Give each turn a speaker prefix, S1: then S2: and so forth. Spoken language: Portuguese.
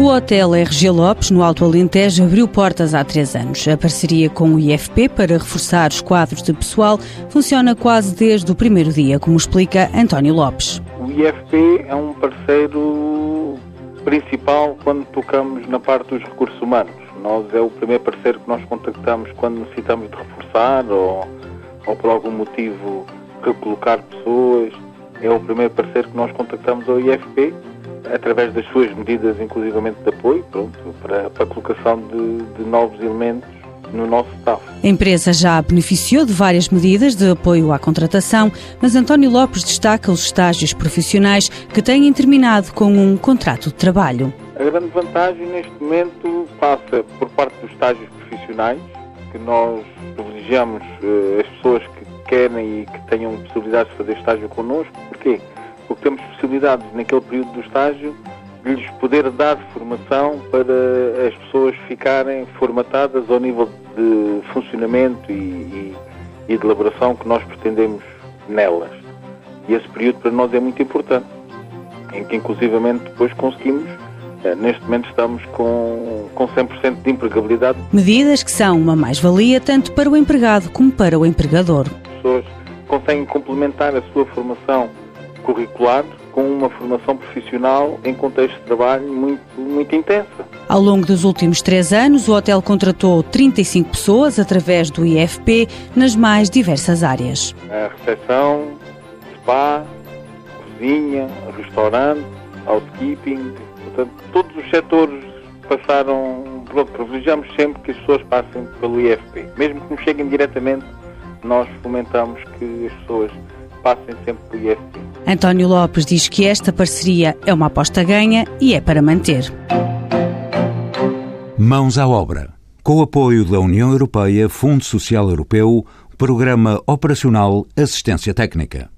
S1: O Hotel RG Lopes, no Alto Alentejo, abriu portas há três anos. A parceria com o IFP para reforçar os quadros de pessoal funciona quase desde o primeiro dia, como explica António Lopes.
S2: O IFP é um parceiro principal quando tocamos na parte dos recursos humanos. Nós é o primeiro parceiro que nós contactamos quando necessitamos de reforçar ou, ou por algum motivo recolocar pessoas. É o primeiro parceiro que nós contactamos ao IFP através das suas medidas, inclusivamente de apoio, pronto, para, para a colocação de, de novos elementos no nosso staff.
S1: A empresa já beneficiou de várias medidas de apoio à contratação, mas António Lopes destaca os estágios profissionais que têm terminado com um contrato de trabalho.
S2: A grande vantagem neste momento passa por parte dos estágios profissionais, que nós privilegiamos uh, as pessoas que querem e que tenham possibilidade de fazer estágio connosco. Porquê? Porque temos possibilidades naquele período do estágio de lhes poder dar formação para as pessoas ficarem formatadas ao nível de funcionamento e, e, e de elaboração que nós pretendemos nelas. E esse período para nós é muito importante, em que inclusivamente depois conseguimos eh, Neste momento estamos com, com 100% de empregabilidade.
S1: Medidas que são uma mais-valia tanto para o empregado como para o empregador.
S2: As pessoas conseguem complementar a sua formação curricular com uma formação profissional em contexto de trabalho muito, muito intensa.
S1: Ao longo dos últimos três anos, o hotel contratou 35 pessoas através do IFP nas mais diversas áreas.
S2: A recepção, spa, cozinha, restaurante, housekeeping, portanto, todos os setores passaram, pronto, privilegiamos sempre que as pessoas passem pelo IFP. Mesmo que nos cheguem diretamente, nós fomentamos que as pessoas passem sempre pelo IFP.
S1: António Lopes diz que esta parceria é uma aposta ganha e é para manter.
S3: Mãos à obra. Com o apoio da União Europeia, Fundo Social Europeu, Programa Operacional Assistência Técnica.